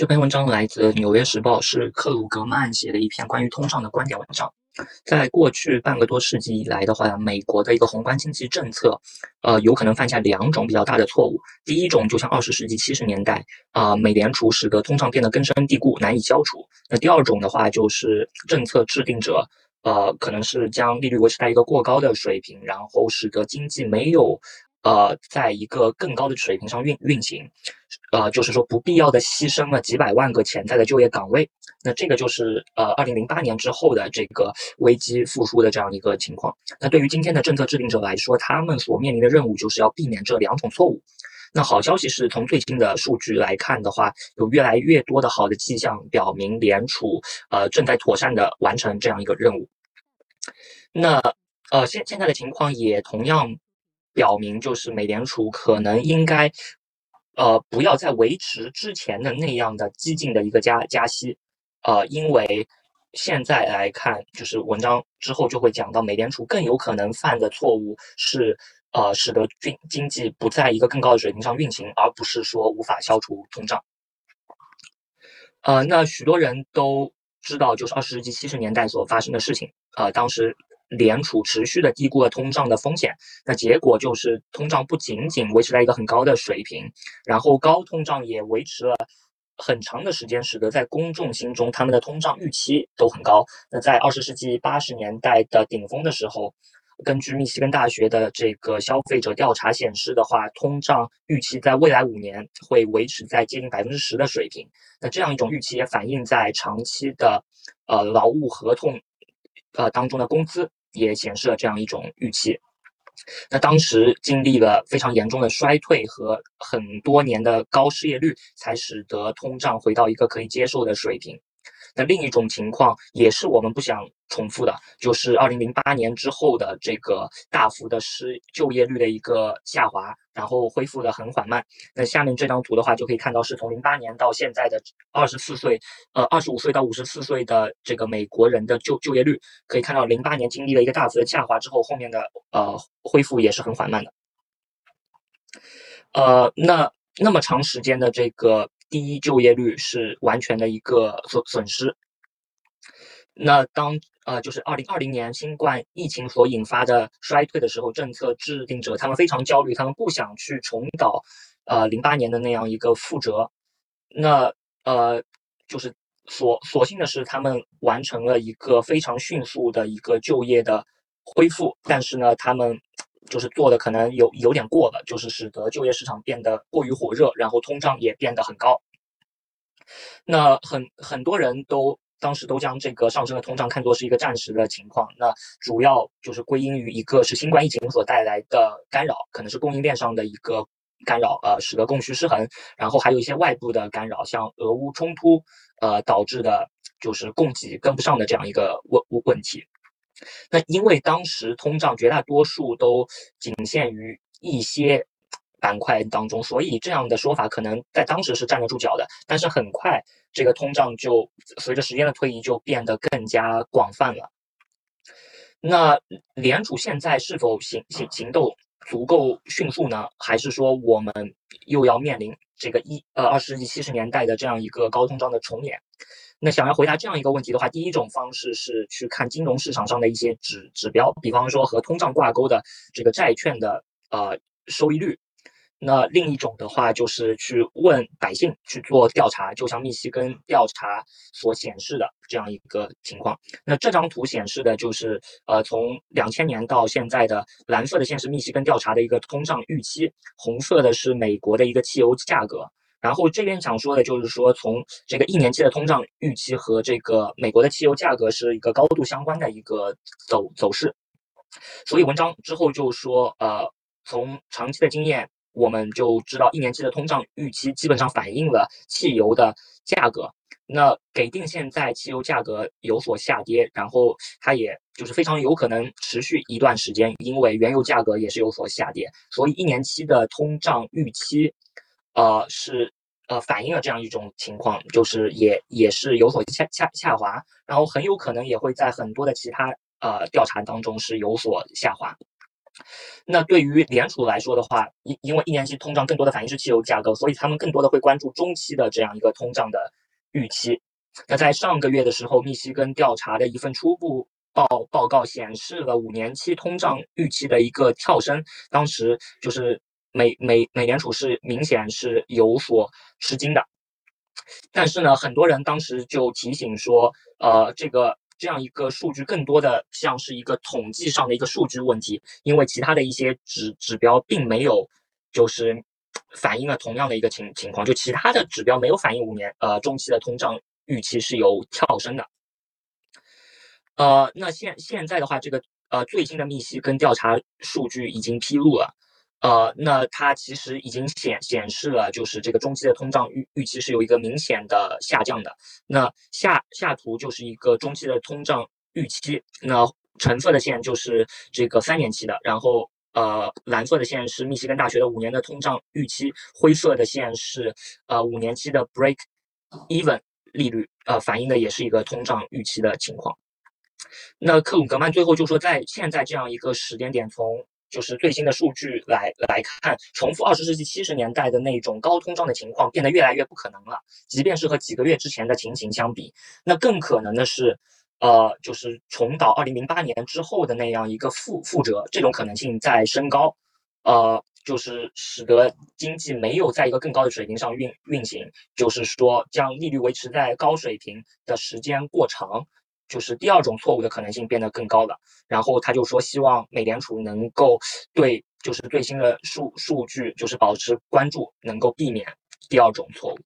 这篇文章来自《纽约时报》，是克鲁格曼写的一篇关于通胀的观点文章。在过去半个多世纪以来的话，美国的一个宏观经济政策，呃，有可能犯下两种比较大的错误。第一种就像二十世纪七十年代啊，美联储使得通胀变得根深蒂固，难以消除。那第二种的话，就是政策制定者，呃，可能是将利率维持在一个过高的水平，然后使得经济没有。呃，在一个更高的水平上运运行，呃，就是说不必要的牺牲了几百万个潜在的就业岗位，那这个就是呃，二零零八年之后的这个危机复苏的这样一个情况。那对于今天的政策制定者来说，他们所面临的任务就是要避免这两种错误。那好消息是从最新的数据来看的话，有越来越多的好的迹象表明联储呃正在妥善的完成这样一个任务。那呃现现在的情况也同样。表明就是美联储可能应该，呃，不要再维持之前的那样的激进的一个加加息，呃，因为现在来看，就是文章之后就会讲到，美联储更有可能犯的错误是，呃，使得经经济不在一个更高的水平上运行，而不是说无法消除通胀。呃，那许多人都知道，就是二十世纪七十年代所发生的事情，呃，当时。联储持续的低估了通胀的风险，那结果就是通胀不仅仅维持在一个很高的水平，然后高通胀也维持了很长的时间，使得在公众心中他们的通胀预期都很高。那在二十世纪八十年代的顶峰的时候，根据密西根大学的这个消费者调查显示的话，通胀预期在未来五年会维持在接近百分之十的水平。那这样一种预期也反映在长期的呃劳务合同呃当中的工资。也显示了这样一种预期。那当时经历了非常严重的衰退和很多年的高失业率，才使得通胀回到一个可以接受的水平。那另一种情况也是我们不想重复的，就是二零零八年之后的这个大幅的失就业率的一个下滑，然后恢复的很缓慢。那下面这张图的话，就可以看到是从零八年到现在的二十四岁，呃，二十五岁到五十四岁的这个美国人的就就业率，可以看到零八年经历了一个大幅的下滑之后，后面的呃恢复也是很缓慢的。呃，那那么长时间的这个。低就业率是完全的一个损损失。那当呃，就是二零二零年新冠疫情所引发的衰退的时候，政策制定者他们非常焦虑，他们不想去重蹈呃零八年的那样一个覆辙。那呃，就是所所幸的是，他们完成了一个非常迅速的一个就业的恢复，但是呢，他们。就是做的可能有有点过了，就是使得就业市场变得过于火热，然后通胀也变得很高。那很很多人都当时都将这个上升的通胀看作是一个暂时的情况。那主要就是归因于一个是新冠疫情所带来的干扰，可能是供应链上的一个干扰，呃，使得供需失衡。然后还有一些外部的干扰，像俄乌冲突，呃，导致的就是供给跟不上的这样一个问问题。那因为当时通胀绝大多数都仅限于一些板块当中，所以这样的说法可能在当时是站得住脚的。但是很快，这个通胀就随着时间的推移就变得更加广泛了。那联储现在是否行行行动足够迅速呢？还是说我们又要面临这个一呃二十世纪七十年代的这样一个高通胀的重演？那想要回答这样一个问题的话，第一种方式是去看金融市场上的一些指指标，比方说和通胀挂钩的这个债券的呃收益率。那另一种的话就是去问百姓去做调查，就像密西根调查所显示的这样一个情况。那这张图显示的就是呃从两千年到现在的蓝色的线是密西根调查的一个通胀预期，红色的是美国的一个汽油价格。然后这边想说的就是说，从这个一年期的通胀预期和这个美国的汽油价格是一个高度相关的一个走走势，所以文章之后就说，呃，从长期的经验，我们就知道一年期的通胀预期基本上反映了汽油的价格。那给定现在汽油价格有所下跌，然后它也就是非常有可能持续一段时间，因为原油价格也是有所下跌，所以一年期的通胀预期。呃，是呃反映了这样一种情况，就是也也是有所下下下滑，然后很有可能也会在很多的其他呃调查当中是有所下滑。那对于联储来说的话，因因为一年期通胀更多的反映是汽油价格，所以他们更多的会关注中期的这样一个通胀的预期。那在上个月的时候，密西根调查的一份初步报报告显示了五年期通胀预期的一个跳升，当时就是美美美联储是明显是有所吃惊的。但是呢，很多人当时就提醒说，呃，这个。这样一个数据更多的像是一个统计上的一个数据问题，因为其他的一些指指标并没有就是反映了同样的一个情情况，就其他的指标没有反映五年呃中期的通胀预期是有跳升的。呃，那现现在的话，这个呃最新的密西根调查数据已经披露了。呃，那它其实已经显显示了，就是这个中期的通胀预预期是有一个明显的下降的。那下下图就是一个中期的通胀预期，那橙色的线就是这个三年期的，然后呃蓝色的线是密西根大学的五年的通胀预期，灰色的线是呃五年期的 break even 利率，呃反映的也是一个通胀预期的情况。那克鲁格曼最后就说，在现在这样一个时间点，从就是最新的数据来来看，重复二十世纪七十年代的那种高通胀的情况变得越来越不可能了。即便是和几个月之前的情形相比，那更可能的是，呃，就是重蹈二零零八年之后的那样一个覆覆辙，这种可能性在升高，呃，就是使得经济没有在一个更高的水平上运运行，就是说将利率维持在高水平的时间过长。就是第二种错误的可能性变得更高了，然后他就说希望美联储能够对就是最新的数数据就是保持关注，能够避免第二种错误。